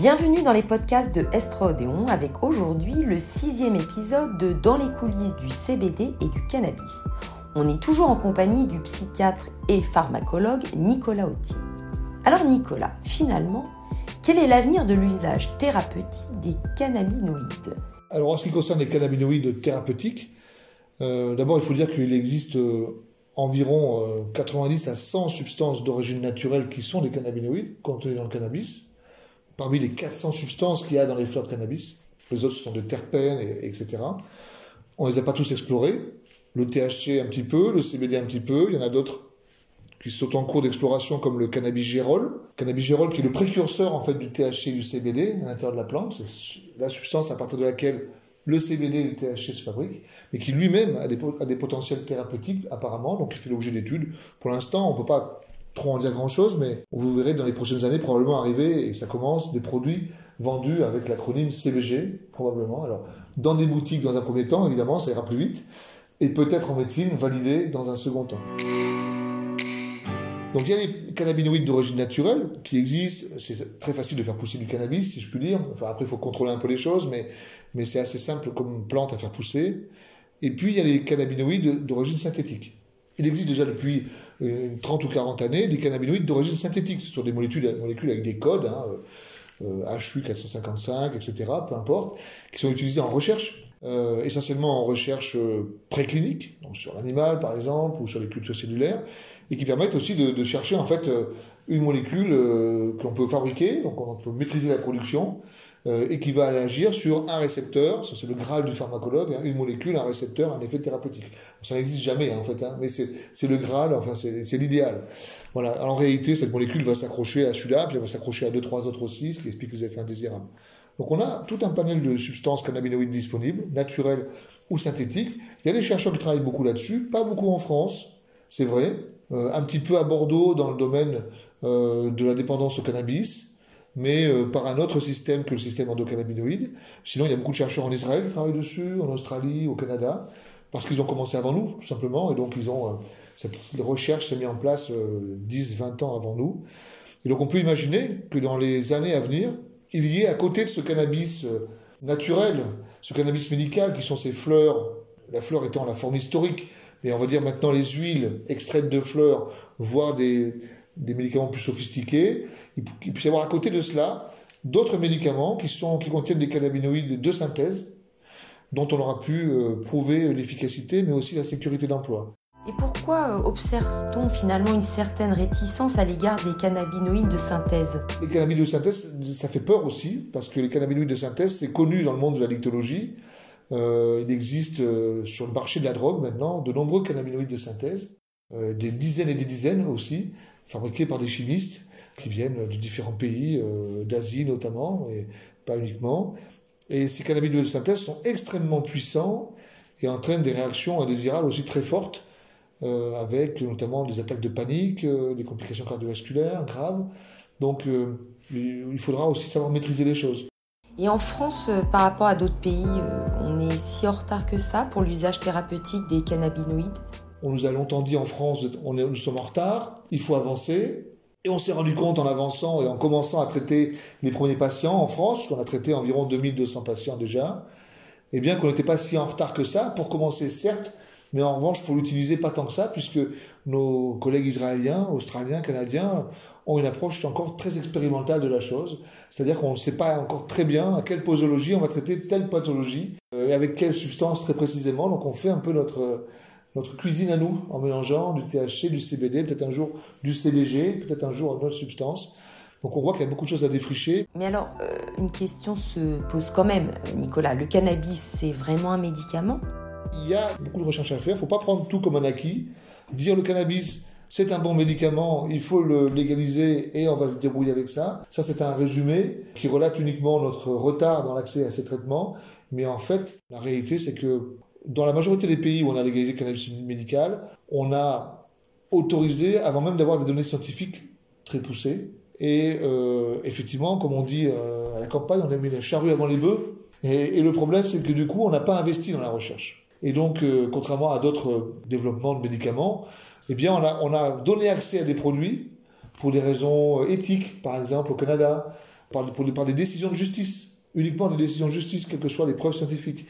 Bienvenue dans les podcasts de Estrodéon avec aujourd'hui le sixième épisode de Dans les coulisses du CBD et du cannabis. On est toujours en compagnie du psychiatre et pharmacologue Nicolas Autier. Alors Nicolas, finalement, quel est l'avenir de l'usage thérapeutique des cannabinoïdes? Alors en ce qui concerne les cannabinoïdes thérapeutiques, euh, d'abord il faut dire qu'il existe euh, environ 90 euh, à 100 substances d'origine naturelle qui sont des cannabinoïdes contenues dans le cannabis parmi les 400 substances qu'il y a dans les fleurs de cannabis. Les autres sont des terpènes, etc. On ne les a pas tous explorés. Le THC un petit peu, le CBD un petit peu. Il y en a d'autres qui sont en cours d'exploration comme le cannabigérol. Cannabigérol qui est le précurseur en fait du THC et du CBD à l'intérieur de la plante. C'est la substance à partir de laquelle le CBD et le THC se fabriquent, mais qui lui-même a des, a des potentiels thérapeutiques apparemment, donc il fait l'objet d'études. Pour l'instant, on ne peut pas trop en dire grand-chose, mais vous verrez dans les prochaines années probablement arriver, et ça commence, des produits vendus avec l'acronyme CBG, probablement. Alors, dans des boutiques dans un premier temps, évidemment, ça ira plus vite, et peut-être en médecine, validé dans un second temps. Donc il y a les cannabinoïdes d'origine naturelle qui existent. C'est très facile de faire pousser du cannabis, si je puis dire. Après, il faut contrôler un peu les choses, mais, mais c'est assez simple comme plante à faire pousser. Et puis, il y a les cannabinoïdes d'origine synthétique. Il existe déjà depuis 30 ou 40 années des cannabinoïdes d'origine synthétique. Ce sont des molécules, avec des codes, hein, euh, 455, etc., peu importe, qui sont utilisés en recherche, euh, essentiellement en recherche euh, préclinique, sur l'animal par exemple, ou sur les cultures cellulaires, et qui permettent aussi de, chercher en fait euh, une molécule euh, qu'on peut fabriquer, donc on peut maîtriser la production, euh, et qui va agir sur un récepteur, ça c'est le graal du pharmacologue, hein, une molécule, un récepteur, un effet thérapeutique. Ça n'existe jamais hein, en fait, hein, mais c'est le graal, enfin c'est l'idéal. Voilà. En réalité, cette molécule va s'accrocher à celui-là, puis elle va s'accrocher à deux, trois autres aussi, ce qui explique les effets indésirables. Donc on a tout un panel de substances cannabinoïdes disponibles, naturelles ou synthétiques. Il y a des chercheurs qui travaillent beaucoup là-dessus, pas beaucoup en France, c'est vrai, euh, un petit peu à Bordeaux dans le domaine euh, de la dépendance au cannabis, mais euh, par un autre système que le système endocannabinoïde. Sinon, il y a beaucoup de chercheurs en Israël qui travaillent dessus, en Australie, au Canada, parce qu'ils ont commencé avant nous, tout simplement, et donc ils ont, euh, cette recherche s'est mise en place 10, euh, 20 ans avant nous. Et donc on peut imaginer que dans les années à venir, il y ait à côté de ce cannabis naturel, ce cannabis médical, qui sont ces fleurs, la fleur étant la forme historique, et on va dire maintenant les huiles extraites de fleurs, voire des, des médicaments plus sophistiqués. Il, puisse y avoir à côté de cela d'autres médicaments qui, sont, qui contiennent des cannabinoïdes de synthèse, dont on aura pu euh, prouver l'efficacité, mais aussi la sécurité d'emploi. Et pourquoi euh, observe-t-on finalement une certaine réticence à l'égard des cannabinoïdes de synthèse? Les cannabinoïdes de synthèse, ça fait peur aussi, parce que les cannabinoïdes de synthèse, c'est connu dans le monde de la dictologie. Euh, il existe sur le marché de la drogue maintenant de nombreux cannabinoïdes de synthèse, des dizaines et des dizaines aussi, fabriqués par des chimistes qui viennent de différents pays, euh, d'Asie notamment, et pas uniquement. Et ces cannabinoïdes de sont extrêmement puissants et entraînent des réactions indésirables aussi très fortes, euh, avec notamment des attaques de panique, euh, des complications cardiovasculaires graves. Donc il faudra aussi savoir maîtriser les choses. Et en France, par rapport à d'autres pays, on est si en retard que ça pour l'usage thérapeutique des cannabinoïdes? On nous a longtemps dit en France, on est, nous sommes en retard, il faut avancer. Et on s'est rendu compte en avançant et en commençant à traiter les premiers patients en France, qu'on a traité environ 2200 patients déjà, eh bien qu'on n'était pas si en retard que ça, pour commencer certes, mais en revanche pour l'utiliser pas tant que ça, puisque nos collègues israéliens, australiens, canadiens ont une approche encore très expérimentale de la chose. C'est-à-dire qu'on ne sait pas encore très bien à quelle posologie on va traiter telle pathologie, euh, et avec quelle substance très précisément. Donc on fait un peu notre notre cuisine à nous, en mélangeant du THC, du CBD, peut-être un jour du CBG, peut-être un jour une autre substance. Donc on voit qu'il y a beaucoup de choses à défricher. Mais alors, euh, une question se pose quand même, Nicolas. Le cannabis, c'est vraiment un médicament? Il y a beaucoup de recherches à faire. Il ne faut pas prendre tout comme un acquis. Dire le cannabis, c'est un bon médicament, il faut le légaliser et on va se débrouiller avec ça. Ça, c'est un résumé qui relate uniquement notre retard dans l'accès à ces traitements. Mais en fait, la réalité, c'est que dans la majorité des pays où on a légalisé le cannabis médical, on a autorisé, avant même d'avoir des données scientifiques très poussées. Et euh, effectivement, comme on dit euh, à la campagne, on a mis la charrue avant les bœufs. Et, le problème, c'est que du coup, on n'a pas investi dans la recherche. Et donc, euh, contrairement à d'autres développements de médicaments, eh bien, on a, on a donné accès à des produits pour des raisons éthiques, par exemple au Canada, par des décisions de justice, uniquement des décisions de justice, quelles que soient les preuves scientifiques,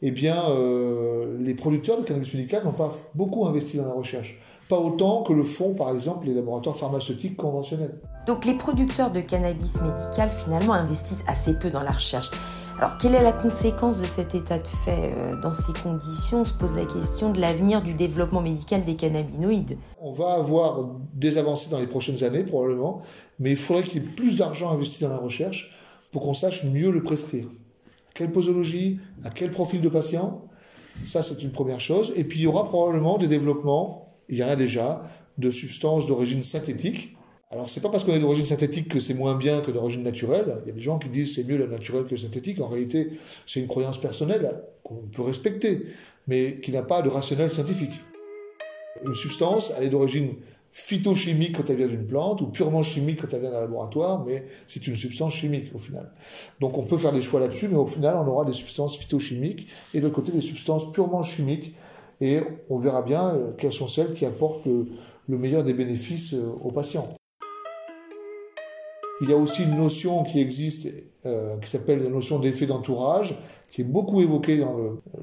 eh bien, euh, les producteurs de cannabis médical n'ont pas beaucoup investi dans la recherche. Pas autant que le font, par exemple, les laboratoires pharmaceutiques conventionnels. Donc les producteurs de cannabis médical, finalement, investissent assez peu dans la recherche. Alors, quelle est la conséquence de cet état de fait euh, Dans ces conditions, on se pose la question de l'avenir du développement médical des cannabinoïdes. On va avoir des avancées dans les prochaines années, probablement, mais il faudrait qu'il y ait plus d'argent investi dans la recherche pour qu'on sache mieux le prescrire. Quelle posologie À quel profil de patient Ça, c'est une première chose. Et puis, il y aura probablement des développements, il y en a déjà, de substances d'origine synthétique alors, c'est pas parce qu'on est d'origine synthétique que c'est moins bien que d'origine naturelle. Il y a des gens qui disent c'est mieux la naturelle que la synthétique. En réalité, c'est une croyance personnelle qu'on peut respecter, mais qui n'a pas de rationnel scientifique. Une substance, elle est d'origine phytochimique quand elle vient d'une plante, ou purement chimique quand elle vient d'un laboratoire, mais c'est une substance chimique au final. Donc on peut faire des choix là-dessus, mais au final on aura des substances phytochimiques et de côté des substances purement chimiques, et on verra bien euh, quelles sont celles qui apportent le meilleur des bénéfices euh, aux patients. Il y a aussi une notion qui existe, euh, qui s'appelle la notion d'effet d'entourage, qui est beaucoup évoquée dans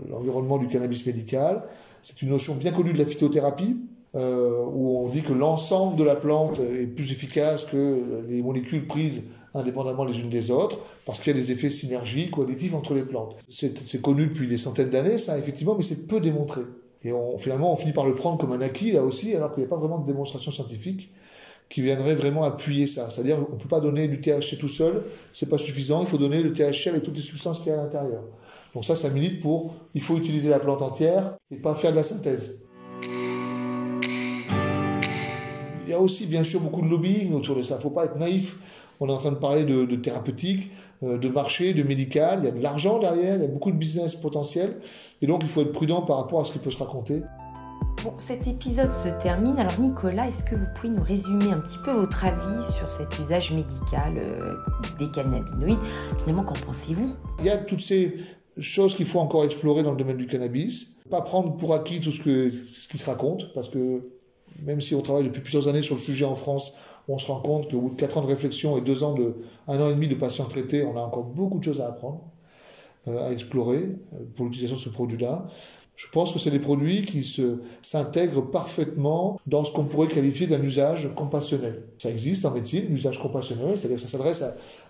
l'environnement du cannabis médical. C'est une notion bien connue de la phytothérapie, euh, où on dit que l'ensemble de la plante est plus efficace que les molécules prises indépendamment les unes des autres, parce qu'il y a des effets synergiques ou additifs entre les plantes. C'est connu depuis des centaines d'années, ça, effectivement, mais c'est peu démontré. Et on, finalement, on finit par le prendre comme un acquis, là aussi, alors qu'il n'y a pas vraiment de démonstration scientifique qui viendrait vraiment appuyer ça. C'est-à-dire qu'on ne peut pas donner du THC tout seul, c'est pas suffisant, il faut donner le THC avec toutes les substances qu'il y a à l'intérieur. Donc ça, ça milite pour, il faut utiliser la plante entière et pas faire de la synthèse. A aussi bien sûr beaucoup de lobbying autour de ça, il ne faut pas être naïf. On est en train de parler de, de thérapeutique, euh, de marché, de médical, il y a de l'argent derrière, il y a beaucoup de business potentiel, et donc il faut être prudent par rapport à ce qui peut se raconter. Bon, cet épisode se termine. Alors Nicolas, est-ce que vous pouvez nous résumer un petit peu votre avis sur cet usage médical euh, des cannabinoïdes? Finalement, qu'en pensez-vous? Il y a toutes ces choses qu'il faut encore explorer dans le domaine du cannabis. Pas prendre pour acquis tout ce, que, ce qui se raconte, parce que même si on travaille depuis plusieurs années sur le sujet en France, on se rend compte qu'au bout de 4 ans de réflexion et 2 ans de, un an et demi de patients traités, on a encore beaucoup de choses à apprendre, euh, à explorer euh, pour l'utilisation de ce produit-là. Je pense que c'est des produits qui s'intègrent parfaitement dans ce qu'on pourrait qualifier d'un usage compassionnel. Ça existe en médecine, l'usage compassionnel, c'est-à-dire que ça s'adresse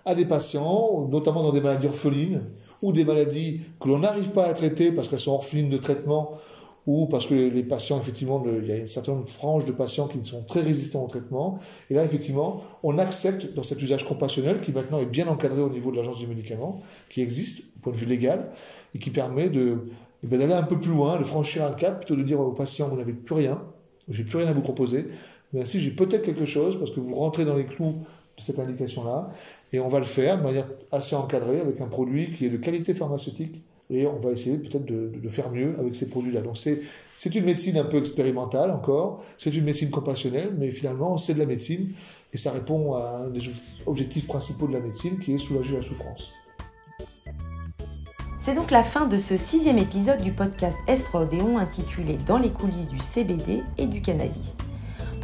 à, des patients, notamment dans des maladies orphelines ou des maladies que l'on n'arrive pas à traiter parce qu'elles sont orphelines de traitement ou parce que les patients, effectivement, il y a une certaine frange de patients qui sont très résistants au traitement. Et là, effectivement, on accepte dans cet usage compassionnel, qui maintenant est bien encadré au niveau de l'agence du médicament, qui existe, au point de vue légal, et qui permet de, et bien d'aller un peu plus loin, de franchir un cap, plutôt de dire au patient, vous n'avez plus rien, j'ai plus rien à vous proposer, mais si j'ai peut-être quelque chose, parce que vous rentrez dans les clous de cette indication-là, et on va le faire de manière assez encadrée, avec un produit qui est de qualité pharmaceutique, et on va essayer peut-être de, faire mieux avec ces produits-là. Donc c'est, une médecine un peu expérimentale encore, c'est une médecine compassionnelle, mais finalement c'est de la médecine, et ça répond à un des objectifs principaux de la médecine, qui est soulager la souffrance. C'est donc la fin de ce sixième épisode du podcast Estrodéon intitulé Dans les coulisses du CBD et du cannabis.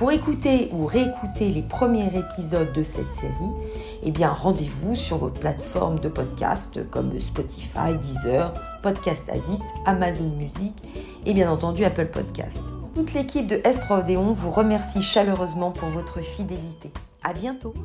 Pour écouter ou réécouter les premiers épisodes de cette série, eh rendez-vous sur vos plateformes de podcast comme Spotify, Deezer, Podcast Addict, Amazon Music et bien entendu Apple Podcast. Toute l'équipe de Estrodéon vous remercie chaleureusement pour votre fidélité. À bientôt!